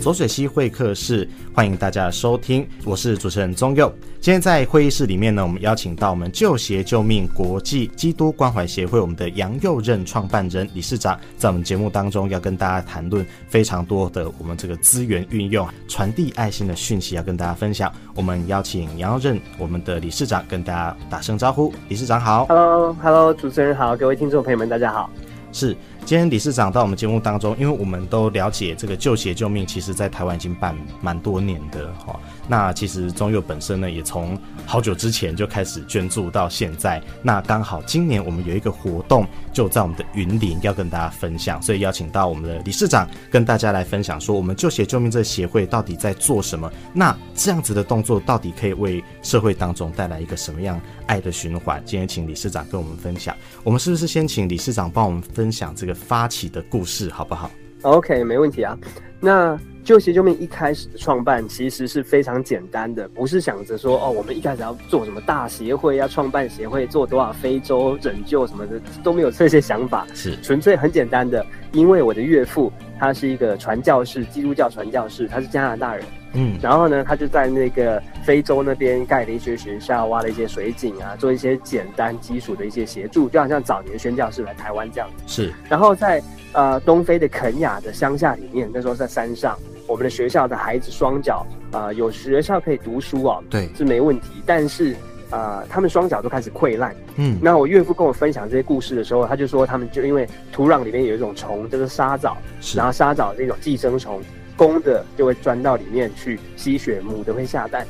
浊水溪会客室，欢迎大家的收听，我是主持人宗佑。今天在会议室里面呢，我们邀请到我们救鞋救命国际基督关怀协会我们的杨佑任创办人理事长，在我们节目当中要跟大家谈论非常多的我们这个资源运用、传递爱心的讯息，要跟大家分享。我们邀请杨佑任我们的理事长跟大家打声招呼，理事长好。Hello，Hello，hello, 主持人好，各位听众朋友们大家好。是。今天理事长到我们节目当中，因为我们都了解这个救鞋救命，其实在台湾已经办蛮多年的哈。那其实中佑本身呢，也从好久之前就开始捐助到现在。那刚好今年我们有一个活动，就在我们的云林要跟大家分享，所以邀请到我们的理事长跟大家来分享，说我们救鞋救命这协会到底在做什么？那这样子的动作到底可以为社会当中带来一个什么样爱的循环？今天请理事长跟我们分享。我们是不是先请理事长帮我们分享这个？发起的故事好不好？OK，没问题啊。那救鞋救命一开始的创办其实是非常简单的，不是想着说哦，我们一开始要做什么大协会，要创办协会，做多少非洲拯救什么的都没有这些想法，是纯粹很简单的。因为我的岳父他是一个传教士，基督教传教士，他是加拿大人。嗯，然后呢，他就在那个非洲那边盖了一些学校，挖了一些水井啊，做一些简单基础的一些协助，就好像早年宣教士来台湾这样子。是，然后在呃东非的肯雅的乡下里面，那时候在山上，我们的学校的孩子双脚啊、呃、有学校可以读书哦，对，是没问题，但是啊、呃、他们双脚都开始溃烂。嗯，那我岳父跟我分享这些故事的时候，他就说他们就因为土壤里面有一种虫，就是沙蚤，是，然后沙蚤这种寄生虫。公的就会钻到里面去吸血，母的会下蛋，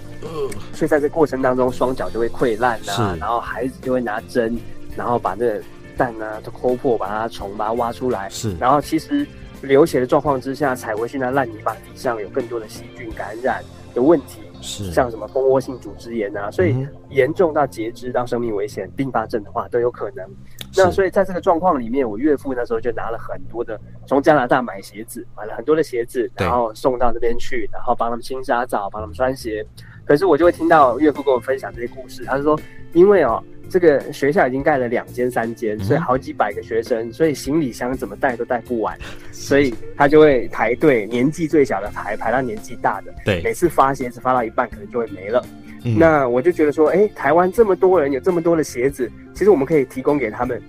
所以在这过程当中，双脚就会溃烂啊，然后孩子就会拿针，然后把这蛋啊都抠破，把它虫把它挖出来，是，然后其实流血的状况之下，踩回去那烂泥巴底上有更多的细菌感染的问题。是像什么蜂窝性组织炎啊，所以严重到截肢到生命危险并发症的话都有可能。那所以在这个状况里面，我岳父那时候就拿了很多的从加拿大买鞋子，买了很多的鞋子，然后送到这边去，然后帮他们清沙澡，帮他们穿鞋。可是我就会听到岳父跟我分享这些故事，他是说，因为哦。这个学校已经盖了两间、三间，所以好几百个学生，所以行李箱怎么带都带不完，所以他就会排队，年纪最小的排排到年纪大的。对，每次发鞋子发到一半，可能就会没了。嗯。那我就觉得说，哎，台湾这么多人，有这么多的鞋子，其实我们可以提供给他们。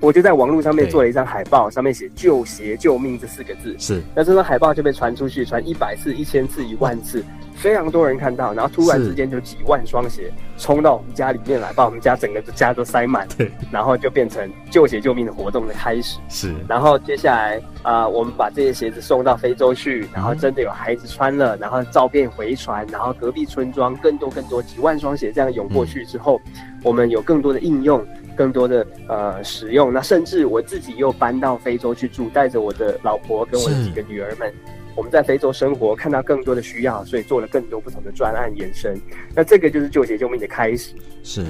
我就在网络上面做了一张海报，上面写“救鞋救命”这四个字。是，那这张海报就被传出去，传一百次、一千次、一万次。非常多人看到，然后突然之间就几万双鞋冲到我们家里面来，把我们家整个家都塞满。对，然后就变成救鞋救命的活动的开始。是，然后接下来啊、呃，我们把这些鞋子送到非洲去，然后真的有孩子穿了，然后照片回传，然后隔壁村庄更多更多几万双鞋这样涌过去之后，嗯、我们有更多的应用，更多的呃使用。那甚至我自己又搬到非洲去住，带着我的老婆跟我的几个女儿们。我们在非洲生活，看到更多的需要，所以做了更多不同的专案延伸。那这个就是救鞋救命的开始。是，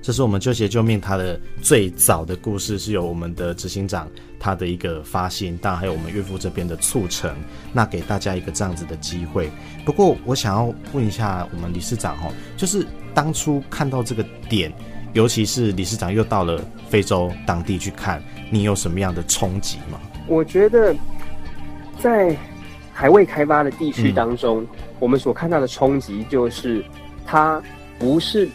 这是我们救鞋救命它的最早的故事，是由我们的执行长他的一个发心，当然还有我们岳父这边的促成，那给大家一个这样子的机会。不过我想要问一下我们理事长哈，就是当初看到这个点，尤其是理事长又到了非洲当地去看，你有什么样的冲击吗？我觉得在。还未开发的地区当中，嗯，我们所看到的冲击就是，他不是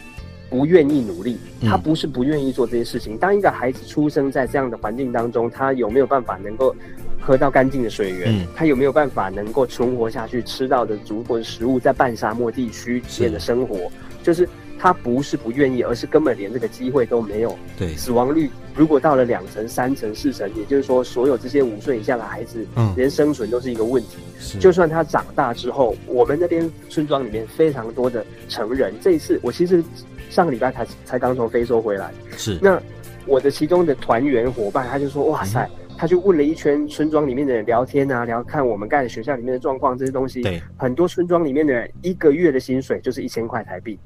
不愿意努力，他不是不愿意做这些事情。当一个孩子出生在这样的环境当中，他有没有办法能够喝到干净的水源？嗯，他有没有办法能够存活下去，吃到的足够的食物，在半沙漠地区里面的生活，就是。他不是不愿意，而是根本连这个机会都没有。对，死亡率如果到了两层、三层、四层，也就是说，所有这些五岁以下的孩子，嗯，连生存都是一个问题。是，就算他长大之后，我们那边村庄里面非常多的成人。这一次，我其实上个礼拜才才刚从非洲回来。是，那我的其中的团员伙伴，他就说：“哇塞！”嗯，他就问了一圈村庄里面的人聊天啊，聊看我们盖的学校里面的状况这些东西。对，很多村庄里面的人一个月的薪水就是一千块台币。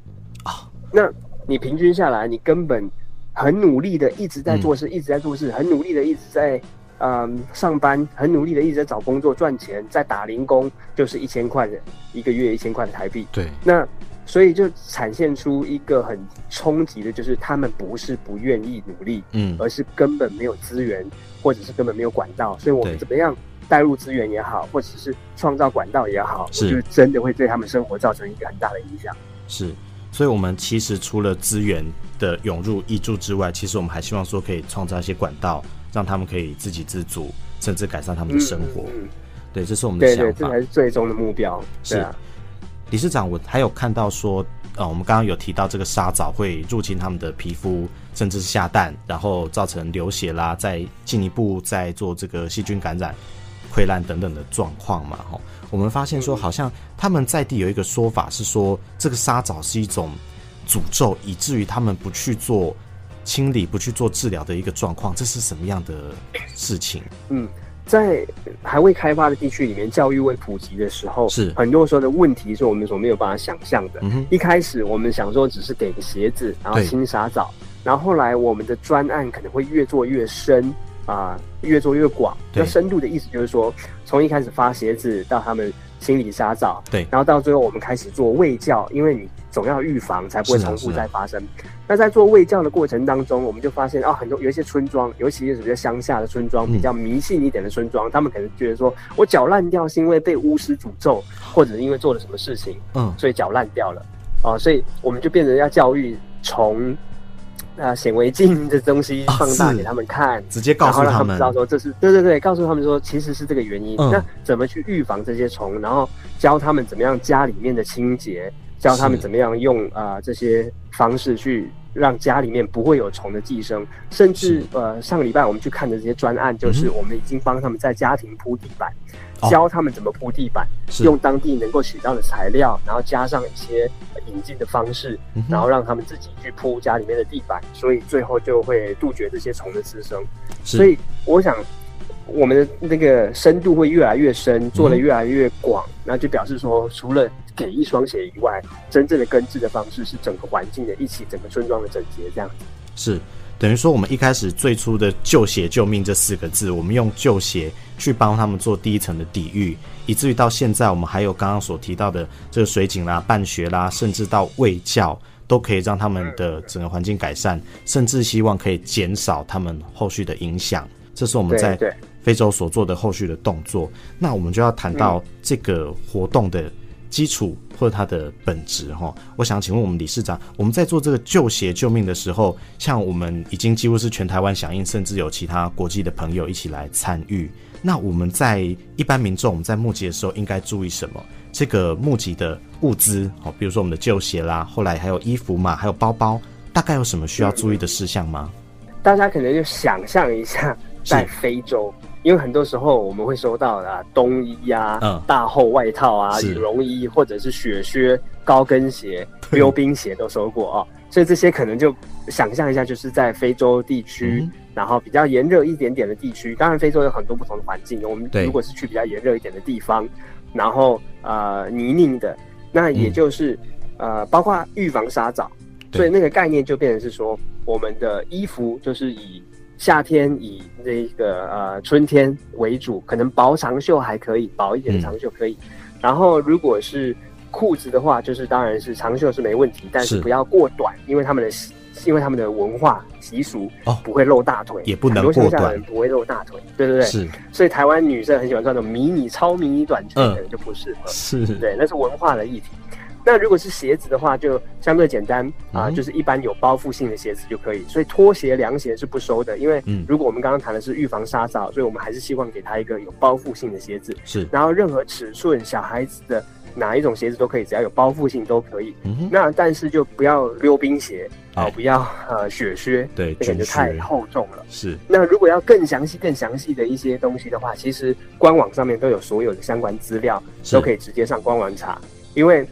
啊、哦，那你平均下来，你根本很努力的一直在做事，嗯、一直在做事，很努力的一直在嗯上班，很努力的一直在找工作赚钱，在打零工，就是一千块的一个月，一千块的台币。对，那所以就产现出一个很冲击的，就是他们不是不愿意努力，嗯，而是根本没有资源，或者是根本没有管道。所以我们怎么样带入资源也好，或者是创造管道也好，是就真的会对他们生活造成一个很大的影响。是，所以，我们其实除了资源的涌入挹注之外，其实我们还希望说可以创造一些管道，让他们可以自给自足，甚至改善他们的生活。嗯嗯、对，这是我们的想法。对对，这才是最终的目标。是啊，理事长，我还有看到说，呃，我们刚刚有提到这个沙蚤会入侵他们的皮肤，甚至是下蛋，然后造成流血啦，再进一步再做这个细菌感染、溃烂等等的状况嘛，吼。我们发现说，好像他们在地有一个说法是说，这个沙蚤是一种诅咒，以至于他们不去做清理、不去做治疗的一个状况。这是什么样的事情？嗯，在还未开发的地区里面，教育未普及的时候，是很多时候的问题是我们所没有办法想象的。嗯，一开始我们想说只是给个鞋子，然后清沙枣，然后后来我们的专案可能会越做越深。啊、呃，越做越广。那深度的意思就是说，从一开始发鞋子到他们清理沙蚤，对，然后到最后我们开始做卫教，因为你总要预防，才不会重复再发生。那在做卫教的过程当中，我们就发现啊，很多有一些村庄，尤其是比较乡下的村庄，比较迷信一点的村庄，嗯、他们可能觉得说，我脚烂掉是因为被巫师诅咒，或者是因为做了什么事情，嗯，所以脚烂掉了。啊、呃，所以我们就变成要教育从。啊，显微镜的东西放大给他们看，哦、直接告诉他们，让他们知道说这是对对对，告诉他们说其实是这个原因。嗯、那怎么去预防这些虫？然后教他们怎么样家里面的清洁，教他们怎么样用啊、呃、这些方式去让家里面不会有虫的寄生。甚至呃上个礼拜我们去看的这些专案，就是我们已经帮他们在家庭铺地板。嗯教他们怎么铺地板，哦、用当地能够取到的材料，然后加上一些引进的方式，嗯、然后让他们自己去铺家里面的地板，所以最后就会杜绝这些虫的滋生。所以我想，我们的那个深度会越来越深，做的越来越广，那、嗯、就表示说，除了给一双鞋以外，真正的根治的方式是整个环境的一起，整个村庄的整洁这样子。是。等于说，我们一开始最初的“救鞋救命”这四个字，我们用旧鞋去帮他们做第一层的抵御，以至于到现在，我们还有刚刚所提到的这个水井啦、办学啦，甚至到卫教，都可以让他们的整个环境改善，甚至希望可以减少他们后续的影响。这是我们在非洲所做的后续的动作。那我们就要谈到这个活动的基础。或者它的本质哈，我想请问我们理事长，我们在做这个救鞋救命的时候，像我们已经几乎是全台湾响应，甚至有其他国际的朋友一起来参与。那我们在一般民众我们在募集的时候应该注意什么？这个募集的物资，好，比如说我们的旧鞋啦，后来还有衣服嘛，还有包包，大概有什么需要注意的事项吗？大家可能就想象一下，在非洲。因为很多时候我们会收到啊冬衣啊、嗯、大厚外套啊、羽绒衣，或者是雪靴、高跟鞋、溜冰鞋都收过啊、哦，所以这些可能就想象一下，就是在非洲地区，嗯、然后比较炎热一点点的地区。当然，非洲有很多不同的环境，我们如果是去比较炎热一点的地方，然后呃泥泞的，那也就是、嗯、呃包括预防沙蚤，所以那个概念就变成是说，我们的衣服就是以。夏天以这个呃春天为主，可能薄长袖还可以，薄一点的长袖可以。嗯、然后如果是裤子的话，就是当然是长袖是没问题，但是不要过短，因为他们的因为他们的文化习俗哦。不会露大腿，也不能过短，很多乡下人不会露大腿，对对对，是。所以台湾女生很喜欢穿那种迷你、超迷你短裙，可能就不适合，是，对，那是文化的议题。那如果是鞋子的话，就相对简单啊，就是一般有包覆性的鞋子就可以。所以拖鞋、凉鞋是不收的，因为如果我们刚刚谈的是预防沙蚤，所以我们还是希望给他一个有包覆性的鞋子。是，然后任何尺寸小孩子的哪一种鞋子都可以，只要有包覆性都可以。嗯，那但是就不要溜冰鞋啊，不要呃雪靴，对，那个就太厚重了。是。那如果要更详细、更详细的一些东西的话，其实官网上面都有所有的相关资料，都可以直接上官网查，因为。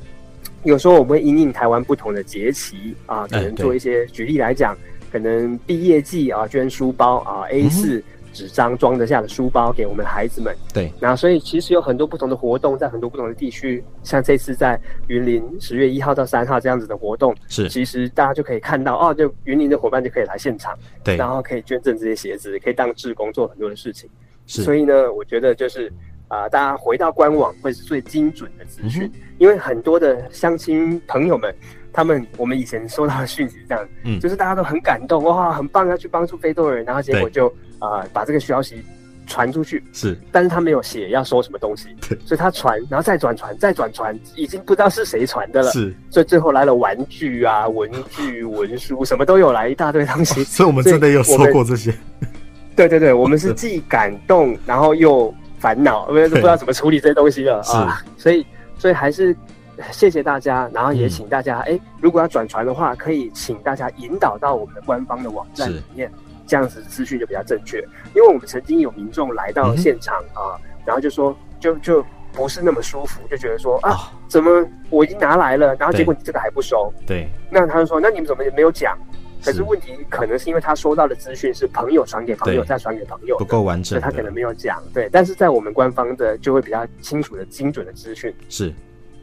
有时候我们会因应台湾不同的节期啊，可能做一些。举例来讲，可能毕业季啊，捐书包啊，A 四纸张装得下的书包给我们孩子们。对，那所以其实有很多不同的活动，在很多不同的地区，像这次在云林十月一号到三号这样子的活动，是其实大家就可以看到哦，就云林的伙伴就可以来现场，对，然后可以捐赠这些鞋子，可以当志工做很多的事情。是，所以呢，我觉得就是。啊、呃，大家回到官网会是最精准的资讯，嗯，因为很多的相亲朋友们，他们我们以前收到的讯息是这样，嗯，就是大家都很感动，哇，很棒，要去帮助非洲人，然后结果就啊、呃、把这个消息传出去，是，但是他没有写要收什么东西，所以他传，然后再转传，再转传，已经不知道是谁传的了，是，所以最后来了玩具啊、文具、文书，什么都有来一大堆东西，所以我们真的有收过这些。对对对，我们是既感动，然后又烦恼，因为不知道怎么处理这些东西了啊，所以所以还是谢谢大家，然后也请大家，哎、嗯，如果要转传的话，可以请大家引导到我们的官方的网站里面。这样子资讯就比较正确，因为我们曾经有民众来到现场、嗯、啊，然后就说就就不是那么舒服，就觉得说啊、哦，怎么我已经拿来了，然后结果你这个还不收？对，那他就说，那你们怎么也没有讲？可是问题可能是因为他收到的资讯是朋友传给朋友，再传给朋友，不够完整，他可能没有讲。对，但是在我们官方的就会比较清楚的、精准的资讯。是。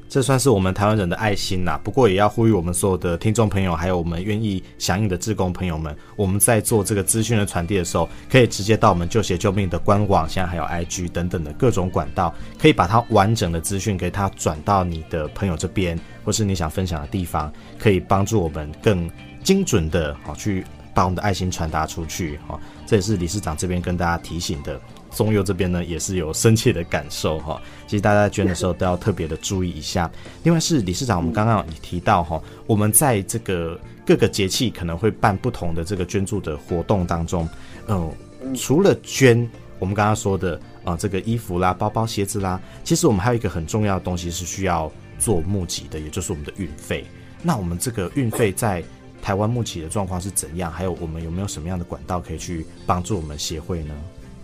这算是我们台湾人的爱心啦，不过也要呼吁我们所有的听众朋友，还有我们愿意响应的志工朋友们，我们在做这个资讯的传递的时候，可以直接到我们救血救命的官网，现在还有 IG 等等的各种管道，可以把它完整的资讯给它转到你的朋友这边，或是你想分享的地方，可以帮助我们更精准的好去把我们的爱心传达出去。哈，这也是理事长这边跟大家提醒的。宗佑这边呢，也是有深切的感受哈。其实大家捐的时候都要特别的注意一下。另外是理事长，我们刚刚也提到哈，我们在这个各个节气可能会办不同的这个捐助的活动当中，嗯，除了捐我们刚刚说的啊这个衣服啦、包包、鞋子啦，其实我们还有一个很重要的东西是需要做募集的，也就是我们的运费。那我们这个运费在台湾募集的状况是怎样？还有我们有没有什么样的管道可以去帮助我们协会呢？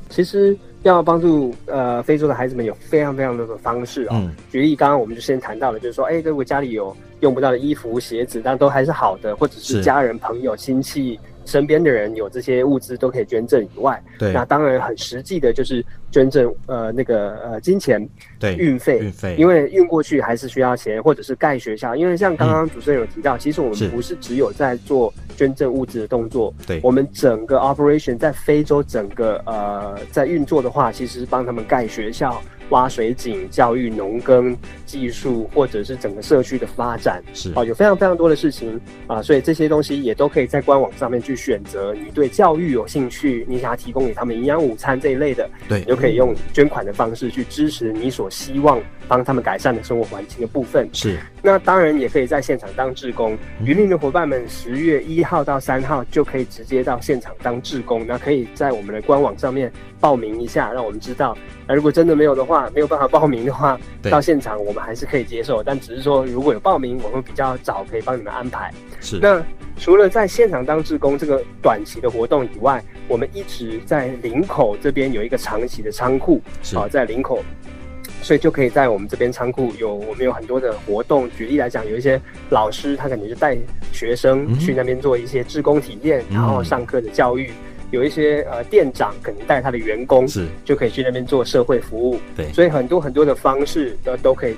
其实要帮助呃非洲的孩子们有非常非常多的方式哦。嗯、举例，刚刚我们就先谈到了，就是说，哎，如果家里有用不到的衣服、鞋子，但都还是好的，或者是家人、朋友、亲戚。身边的人有这些物资都可以捐赠以外，对，那当然很实际的就是捐赠呃那个呃金钱，对，运费，运费，因为运过去还是需要钱，或者是盖学校，因为像刚刚主持人有提到，嗯，其实我们不是只有在做捐赠物资的动作，对，我们整个 operation 在非洲整个呃在运作的话，其实是帮他们盖学校。挖水井、教育、农耕技术，或者是整个社区的发展，是啊，有非常非常多的事情啊，所以这些东西也都可以在官网上面去选择。你对教育有兴趣，你想要提供给他们营养午餐这一类的，对，你就可以用捐款的方式去支持你所希望帮他们改善的生活环境的部分。是，那当然也可以在现场当志工。云林的伙伴们，十月一号到三号就可以直接到现场当志工，那可以在我们的官网上面报名一下，让我们知道。那如果真的没有的话，没有办法报名的话，到现场我们还是可以接受，但只是说如果有报名，我们比较早可以帮你们安排。是。那除了在现场当志工这个短期的活动以外，我们一直在林口这边有一个长期的仓库，啊，在林口，所以就可以在我们这边仓库有我们有很多的活动。举例来讲，有一些老师他可能就带学生去那边做一些志工体验，嗯，然后上课的教育。有一些呃店长可能带他的员工是就可以去那边做社会服务，对，所以很多很多的方式都都可以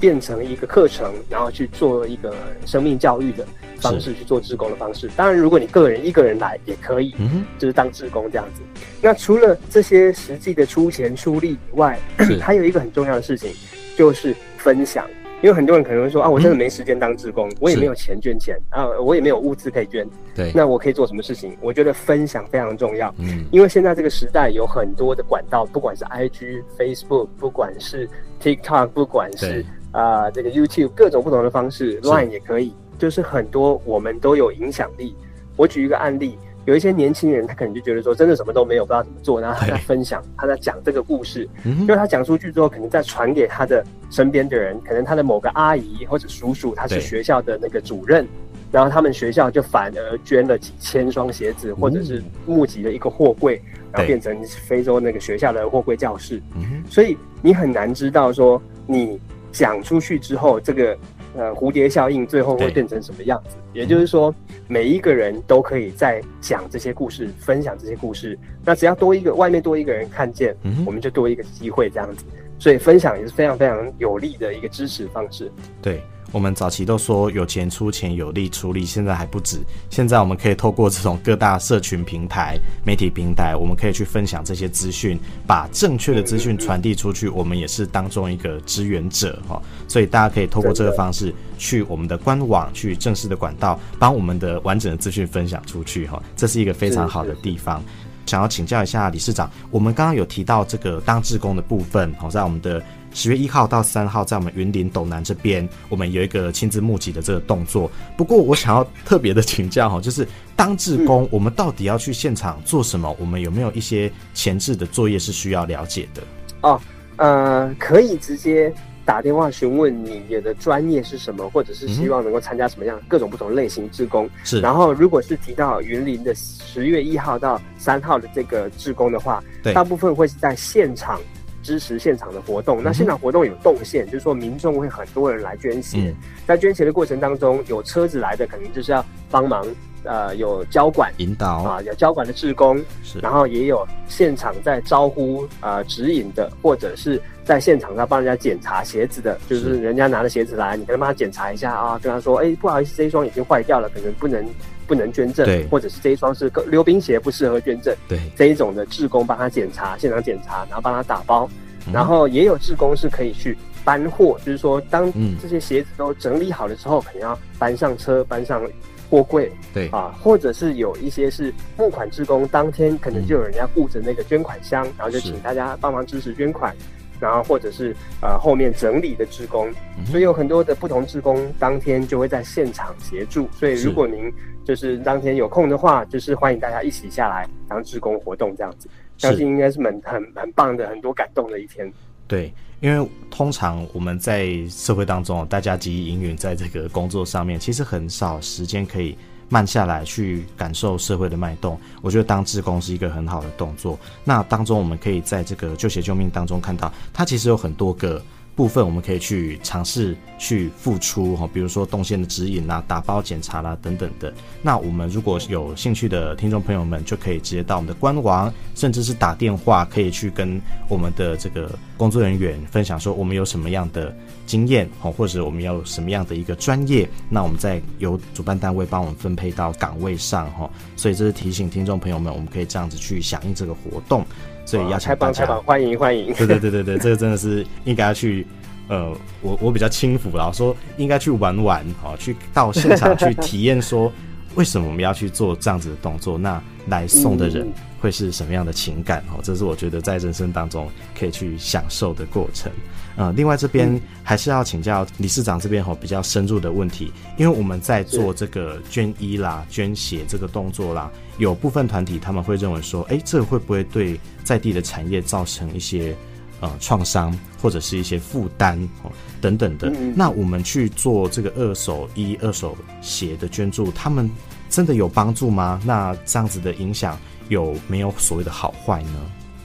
变成一个课程，然后去做一个生命教育的方式去做志工的方式。当然，如果你个人一个人来也可以，嗯，就是当志工这样子。那除了这些实际的出钱出力以外，还有一个很重要的事情就是分享。因为很多人可能会说啊，我真的没时间当志工，嗯，我也没有钱捐钱啊，我也没有物资可以捐。对，那我可以做什么事情？我觉得分享非常重要。嗯，因为现在这个时代有很多的管道，不管是 IG、Facebook，不管是 TikTok，不管是啊、呃、这个 YouTube，各种不同的方式，Line 也可以，就是很多我们都有影响力。我举一个案例。有一些年轻人，他可能就觉得说，真的什么都没有，不知道怎么做，然后他在分享，他在讲这个故事，因为他讲出去之后，可能再传给他的身边的人，可能他的某个阿姨或者叔叔，他是学校的那个主任，然后他们学校就反而捐了几千双鞋子，或者是募集了一个货柜，然后变成非洲那个学校的货柜教室。所以你很难知道说，你讲出去之后，这个。呃，蝴蝶效应最后会变成什么样子？也就是说，每一个人都可以在讲这些故事，分享这些故事。那只要多一个，外面多一个人看见，嗯，我们就多一个机会，这样子。所以分享也是非常非常有利的一个支持方式。对。我们早期都说有钱出钱，有力出力，现在还不止。现在我们可以透过这种各大社群平台、媒体平台，我们可以去分享这些资讯，把正确的资讯传递出去。我们也是当中一个支援者哈，所以大家可以透过这个方式去我们的官网，去正式的管道，帮我们的完整的资讯分享出去哈。这是一个非常好的地方。想要请教一下理事长，我们刚刚有提到这个当志工的部分，好，在我们的十月一号到三号，在我们云林斗南这边，我们有一个亲自募集的这个动作。不过，我想要特别的请教哈，就是当志工，我们到底要去现场做什么？我们有没有一些前置的作业是需要了解的？哦，呃，可以直接。打电话询问你的专业是什么，或者是希望能够参加什么样各种不同类型志工。是，然后如果是提到云林的十月一号到三号的这个志工的话，对，大部分会是在现场支持现场的活动。那现场活动有动线，就是说民众会很多人来捐血，嗯，在捐血的过程当中，有车子来的，可能就是要帮忙。呃，有交管引导啊，有交管的志工，是，然后也有现场在招呼呃指引的，或者是在现场在帮人家检查鞋子的，就是人家拿着鞋子来，你可能帮他检查一下啊，跟他说，哎，不好意思，这一双已经坏掉了，可能不能不能捐赠，对，或者是这一双是溜冰鞋，不适合捐赠，对，这一种的志工帮他检查，现场检查，然后帮他打包，嗯、然后也有志工是可以去搬货，就是说当这些鞋子都整理好了之后，可能要搬上车，搬上。货柜对。啊，或者是有一些是募款志工，当天可能就有人家顾着那个捐款箱，嗯，然后就请大家帮忙支持捐款，然后或者是呃后面整理的志工，嗯，所以有很多的不同志工当天就会在现场协助。所以如果您就是当天有空的话，就是欢迎大家一起下来当志工活动这样子，相信应该是蛮很很棒的，很多感动的一天。对，因为通常我们在社会当中，大家汲汲营营在这个工作上面，其实很少时间可以慢下来去感受社会的脉动。我觉得当志工是一个很好的动作。那当中我们可以在这个救血救命当中看到，它其实有很多个。部分我们可以去尝试去付出哈，比如说动线的指引啦、打包检查啦等等的。那我们如果有兴趣的听众朋友们，就可以直接到我们的官网，甚至是打电话，可以去跟我们的这个工作人员分享说我们有什么样的经验，或者我们要有什么样的一个专业，那我们再由主办单位帮我们分配到岗位上哈。所以这是提醒听众朋友们，我们可以这样子去响应这个活动。所以要请大家，欢迎欢迎。对对对对对，这个真的是应该要去，呃，我我比较轻浮啦，说应该去玩玩哦，去到现场去体验，说为什么我们要去做这样子的动作？那来送的人会是什么样的情感？哦，这是我觉得在人生当中可以去享受的过程。呃，另外这边还是要请教理事长这边吼比较深入的问题，因为我们在做这个捐衣啦、捐血这个动作啦，有部分团体他们会认为说，哎，这个会不会对在地的产业造成一些呃创伤或者是一些负担哦等等的？那我们去做这个二手衣、二手鞋的捐助，他们真的有帮助吗？那这样子的影响有没有所谓的好坏呢？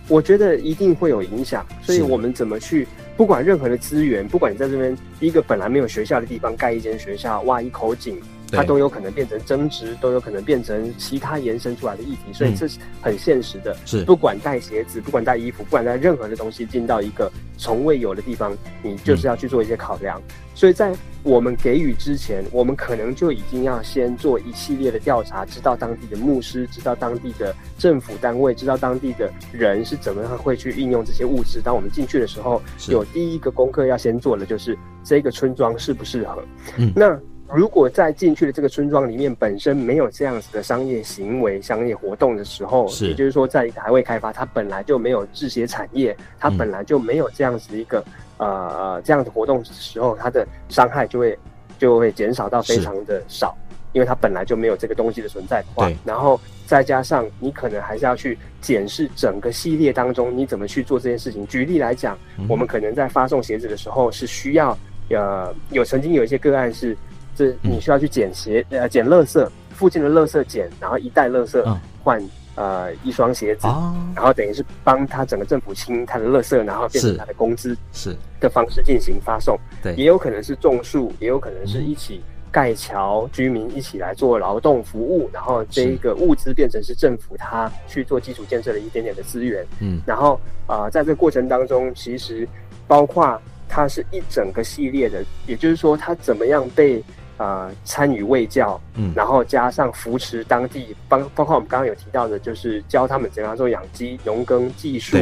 我觉得一定会有影响，所以我们怎么去？不管任何的资源，不管你在这边一个本来没有学校的地方盖一间学校，挖一口井，它都有可能变成争执，都有可能变成其他延伸出来的议题，所以这是很现实的。是、嗯，不管带鞋子，不管带衣服，不管带任何的东西进到一个从未有的地方，你就是要去做一些考量。嗯、所以在我们给予之前，我们可能就已经要先做一系列的调查，知道当地的牧师，知道当地的政府单位，知道当地的人是怎么样会去运用这些物质。当我们进去的时候，有第一个功课要先做的就是这个村庄适不适合。嗯，那如果在进去的这个村庄里面本身没有这样子的商业行为、商业活动的时候，是，也就是说在一个还未开发，它本来就没有制鞋产业，它本来就没有这样子的一个。呃，这样的活动的时候，它的伤害就会就会减少到非常的少，因为它本来就没有这个东西的存在的话，然后再加上你可能还是要去检视整个系列当中你怎么去做这件事情。举例来讲，嗯、我们可能在发送鞋子的时候是需要呃，有曾经有一些个案是，这你需要去捡鞋呃捡垃圾，附近的垃圾捡，然后一袋垃圾换。嗯呃，一双鞋子，哦、然后等于是帮他整个政府清他的垃圾，然后变成他的工资，是的方式进行发送。对，也有可能是种树，也有可能是一起盖桥，嗯，居民一起来做劳动服务，然后这一个物资变成是政府他去做基础建设的一点点的资源。嗯，然后啊、呃，在这个过程当中，其实包括它是一整个系列的，也就是说，它怎么样被。呃，参与卫教，嗯，然后加上扶持当地，包包括我们刚刚有提到的，就是教他们怎样做养鸡、农耕技术。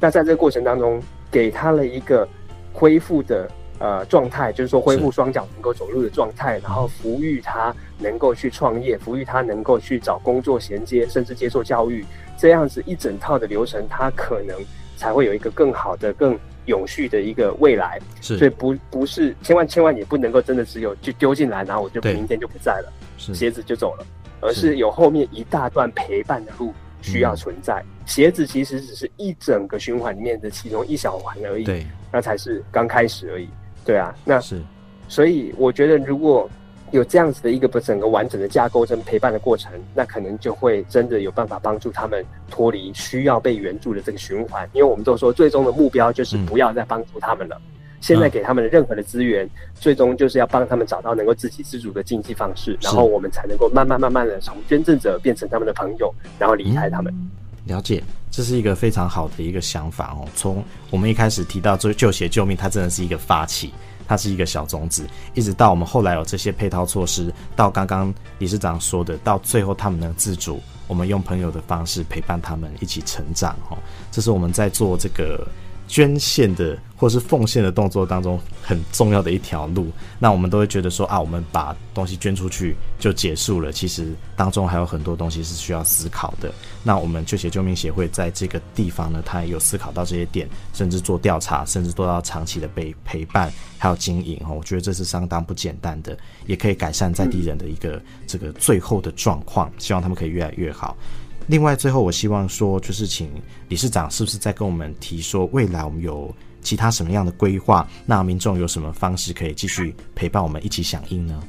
那在这个过程当中，给他了一个恢复的呃状态，就是说恢复双脚能够走路的状态，然后抚育他能够去创业，抚育他能够去找工作衔接，甚至接受教育，这样子一整套的流程，他可能才会有一个更好的、更永续的一个未来。是，所以不不是千万千万也不能够真的只有就丢进来，然后我就明天就不在了，鞋子就走了，而是有后面一大段陪伴的路。需要存在，鞋子其实只是一整个循环里面的其中一小环而已，对，那才是刚开始而已，对啊，那是，所以我觉得如果有这样子的一个不整个完整的架构跟陪伴的过程，那可能就会真的有办法帮助他们脱离需要被援助的这个循环，因为我们都说最终的目标就是不要再帮助他们了。嗯现在给他们的任何的资源，嗯、最终就是要帮他们找到能够自给自足的经济方式，然后我们才能够慢慢慢慢的从捐赠者变成他们的朋友，然后离开他们。嗯、了解，这是一个非常好的一个想法哦。从我们一开始提到救救鞋救命，它真的是一个发起，它是一个小种子，一直到我们后来有这些配套措施，到刚刚理事长说的，到最后他们能自主，我们用朋友的方式陪伴他们一起成长哦。这是我们在做这个。捐献的或是奉献的动作当中很重要的一条路，那我们都会觉得说啊，我们把东西捐出去就结束了。其实当中还有很多东西是需要思考的。那我们旧鞋救命协会在这个地方呢，他也有思考到这些点，甚至做调查，甚至做到长期的被陪伴还有经营哦。我觉得这是相当不简单的，也可以改善在地人的一个这个最后的状况。希望他们可以越来越好。另外，最后我希望说，就是请理事长是不是再跟我们提说，未来我们有其他什么样的规划？那民众有什么方式可以继续陪伴我们一起响应呢？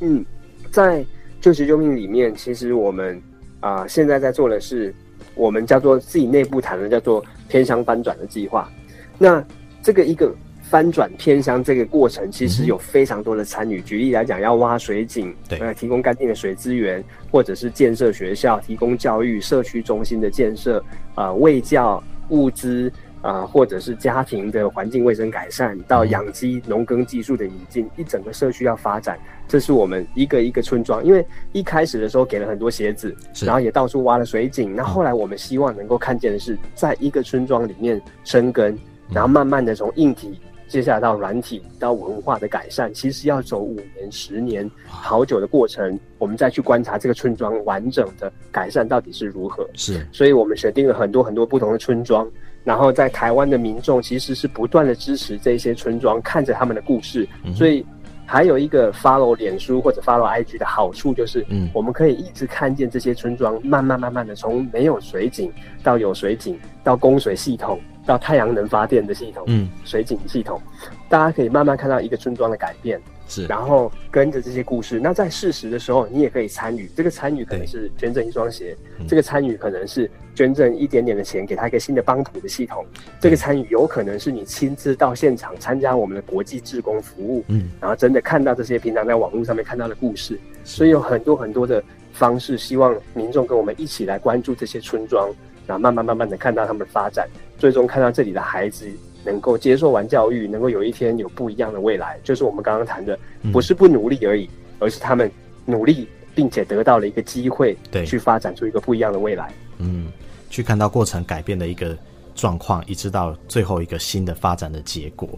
嗯，在救急救命里面，其实我们啊、现在在做的是，我们叫做自己内部谈的叫做偏乡翻转的计划。那这个一个。翻转偏乡这个过程，其实有非常多的参与。举例来讲，要挖水井，对，呃，提供干净的水资源，或者是建设学校、提供教育、社区中心的建设，啊、呃，卫教物资，啊、呃，或者是家庭的环境卫生改善，到养鸡、农耕技术的引进，一整个社区要发展，这是我们一个一个村庄。因为一开始的时候给了很多鞋子，然后也到处挖了水井，那后来我们希望能够看见的是，在一个村庄里面生根，然后慢慢的从硬体。接下来到软体到文化的改善，其实要走五年、十年，好久的过程，我们再去观察这个村庄完整的改善到底是如何。是，所以我们选定了很多很多不同的村庄，然后在台湾的民众其实是不断的支持这些村庄，看着他们的故事。嗯、所以还有一个 follow 脸书或者 follow IG 的好处就是，嗯，我们可以一直看见这些村庄慢慢慢慢的从没有水井到有水井到供水系统。到太阳能发电的系统，嗯，水井系统，大家可以慢慢看到一个村庄的改变，是，然后跟着这些故事，那在适时的时候，你也可以参与。这个参与可能是捐赠一双鞋，这个参与可能是捐赠一点点的钱，给他一个新的帮土的系统。这个参与有可能是你亲自到现场参加我们的国际志工服务，嗯，然后真的看到这些平常在网络上面看到的故事，所以有很多很多的方式，希望民众跟我们一起来关注这些村庄。然后慢慢慢慢的看到他们的发展，最终看到这里的孩子能够接受完教育，能够有一天有不一样的未来，就是我们刚刚谈的，不是不努力而已，嗯、而是他们努力并且得到了一个机会，对，去发展出一个不一样的未来。嗯，去看到过程改变的一个状况，一直到最后一个新的发展的结果。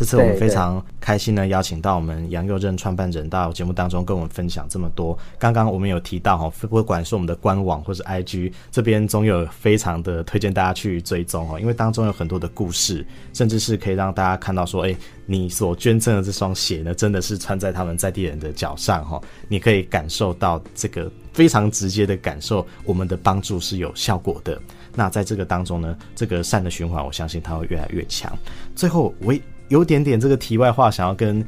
这次我们非常开心呢，邀请到我们杨佑任创办人到节目当中跟我们分享这么多。刚刚我们有提到哈，不管是我们的官网或是 IG 这边，总有非常的推荐大家去追踪哦，因为当中有很多的故事，甚至是可以让大家看到说，哎，你所捐赠的这双鞋呢，真的是穿在他们在地人的脚上哈，你可以感受到这个非常直接的感受，我们的帮助是有效果的。那在这个当中呢，这个善的循环，我相信它会越来越强。最后，我。有点点这个题外话，想要跟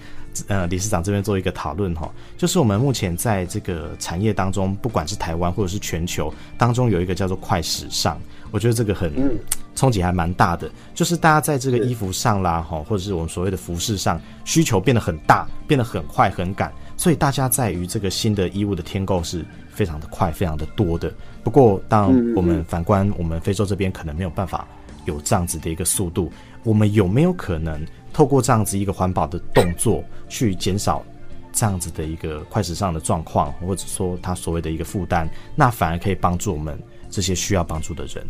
呃理事长这边做一个讨论哈，就是我们目前在这个产业当中，不管是台湾或者是全球当中，有一个叫做快时尚，我觉得这个很冲击还蛮大的，就是大家在这个衣服上啦哈，或者是我们所谓的服饰上，需求变得很大，变得很快很赶，所以大家在于这个新的衣物的添购是非常的快，非常的多的。不过，当我们反观我们非洲这边，可能没有办法有这样子的一个速度，我们有没有可能？透过这样子一个环保的动作，去减少这样子的一个快时尚的状况，或者说它所谓的一个负担，那反而可以帮助我们这些需要帮助的人。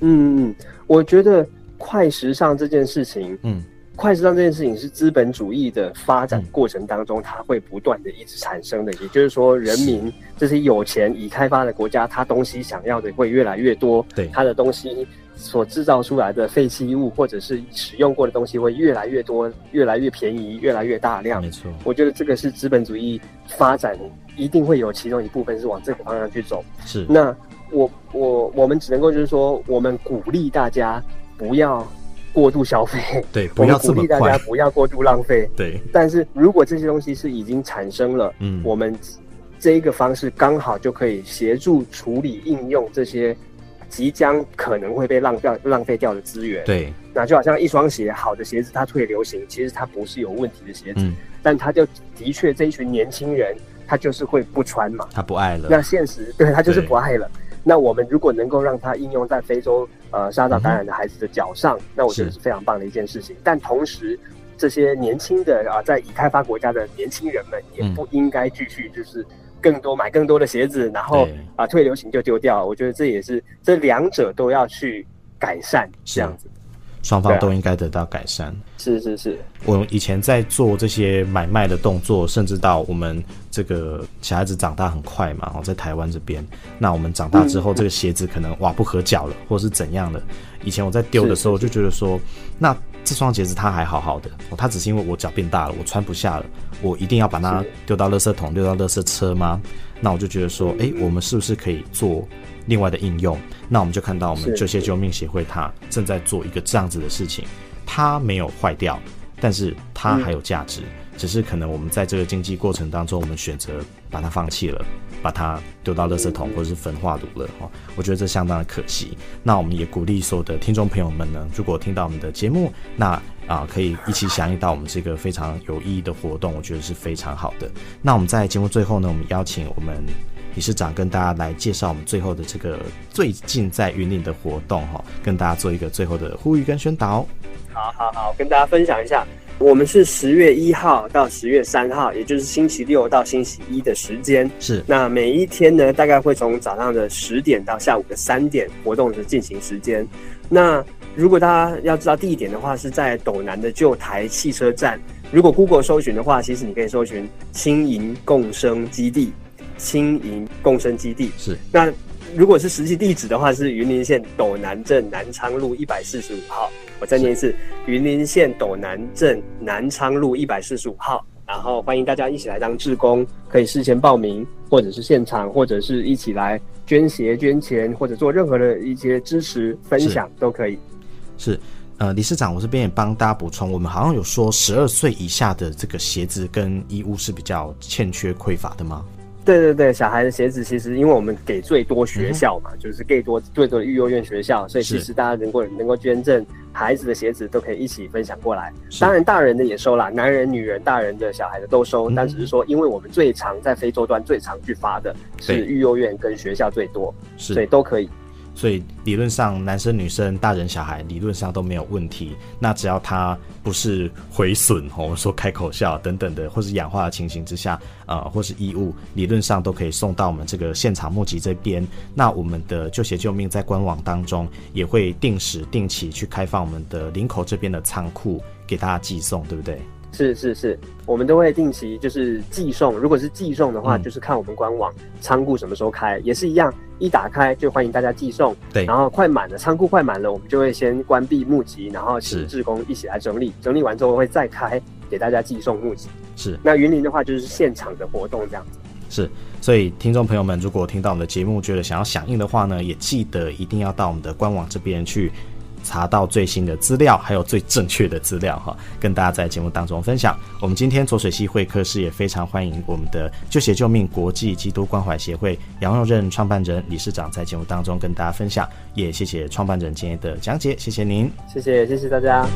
嗯嗯，我觉得快时尚这件事情，嗯，快时尚这件事情是资本主义的发展过程当中，它会不断的一直产生的。也就是说，人民这些有钱已开发的国家，它东西想要的会越来越多，对，它的东西所制造出来的废弃物或者是使用过的东西会越来越多，越来越便宜，越来越大量。没错，我觉得这个是资本主义发展一定会有其中一部分是往这个方向去走。是，那我我我们只能够就是说，我们鼓励大家不要。过度消费，对，不要这么快。我们鼓励大家不要过度浪费，对。但是如果这些东西是已经产生了，嗯，我们这一个方式刚好就可以协助处理应用这些即将可能会被浪掉浪费掉的资源，对。那就好像一双鞋，好的鞋子它退流行，其实它不是有问题的鞋子，嗯，但它就的确这一群年轻人，他就是会不穿嘛，他不爱了。那现实对他就是不爱了。那我们如果能够让它应用在非洲呃沙蚤感染的孩子的脚上，嗯，那我觉得是非常棒的一件事情。但同时，这些年轻的啊，在已开发国家的年轻人们也不应该继续就是更多买更多的鞋子，然后啊退流行就丢掉。我觉得这也是这两者都要去改善这样子。双方都应该得到改善。是是是，我以前在做这些买卖的动作，甚至到我们这个小孩子长大很快嘛，哦，在台湾这边，那我们长大之后，这个鞋子可能哇不合脚了，或者是怎样的。以前我在丢的时候，我就觉得说，那这双鞋子它还好好的，哦，它只是因为我脚变大了，我穿不下了，我一定要把它丢到垃圾桶、丢到垃圾车吗？那我就觉得说，哎，我们是不是可以做？另外的应用，那我们就看到我们这些救命协会，它正在做一个这样子的事情，它没有坏掉，但是它还有价值，只是可能我们在这个经济过程当中，我们选择把它放弃了，把它丢到垃圾桶或者是焚化炉了哈，我觉得这相当的可惜。那我们也鼓励所有的听众朋友们呢，如果听到我们的节目，那啊可以一起响应到我们这个非常有意义的活动，我觉得是非常好的。那我们在节目最后呢，我们邀请我们。理事长跟大家来介绍我们最后的这个最近在云林的活动哈，跟大家做一个最后的呼吁跟宣导。好好好，跟大家分享一下，我们是十月一号到十月三号，也就是星期六到星期一的时间。是，那每一天呢，大概会从早上的十点到下午的三点，活动的进行时间。那如果大家要知道地点的话，是在斗南的旧台汽车站。如果 Google 搜寻的话，其实你可以搜寻轻盈共生基地。轻盈共生基地是。那如果是实际地址的话，是云林县斗南镇南昌路一百四十五号。我再念一次，云林县斗南镇南昌路一百四十五号。然后欢迎大家一起来当志工，可以事先报名，或者是现场，或者是一起来捐鞋、捐钱，或者做任何的一些支持分享都可以。是，呃，理事长，我这边也帮大家补充，我们好像有说十二岁以下的这个鞋子跟衣物是比较欠缺匮乏的吗？对对对，小孩的鞋子其实，因为我们给最多学校嘛，嗯、就是给多最多的育幼院学校，所以其实大家能够能够捐赠孩子的鞋子，都可以一起分享过来。当然，大人的也收啦，男人、女人、大人的小孩的都收，嗯、但只是说，因为我们最常在非洲端最常去发的是育幼院跟学校最多，所以都可以。所以理论上，男生、女生、大人、小孩理论上都没有问题。那只要他不是毁损，我们说开口笑等等的，或是氧化的情形之下，呃，或是衣物，理论上都可以送到我们这个现场募集这边。那我们的旧鞋救命在官网当中也会定时定期去开放我们的林口这边的仓库给大家寄送，对不对？是是是，我们都会定期就是寄送。如果是寄送的话，嗯、就是看我们官网仓库什么时候开，也是一样，一打开就欢迎大家寄送。对，然后快满了，仓库快满了，我们就会先关闭募集，然后请志工一起来整理，整理完之后会再开给大家寄送募集。是，那云林的话就是现场的活动这样子。是，所以听众朋友们，如果听到我们的节目觉得想要响应的话呢，也记得一定要到我们的官网这边去。查到最新的资料，还有最正确的资料哈，跟大家在节目当中分享。我们今天左水溪会客室也非常欢迎我们的救血救命国际基督关怀协会杨若任创办人理事长在节目当中跟大家分享，也谢谢创办人今天的讲解，谢谢您，谢谢谢谢大家。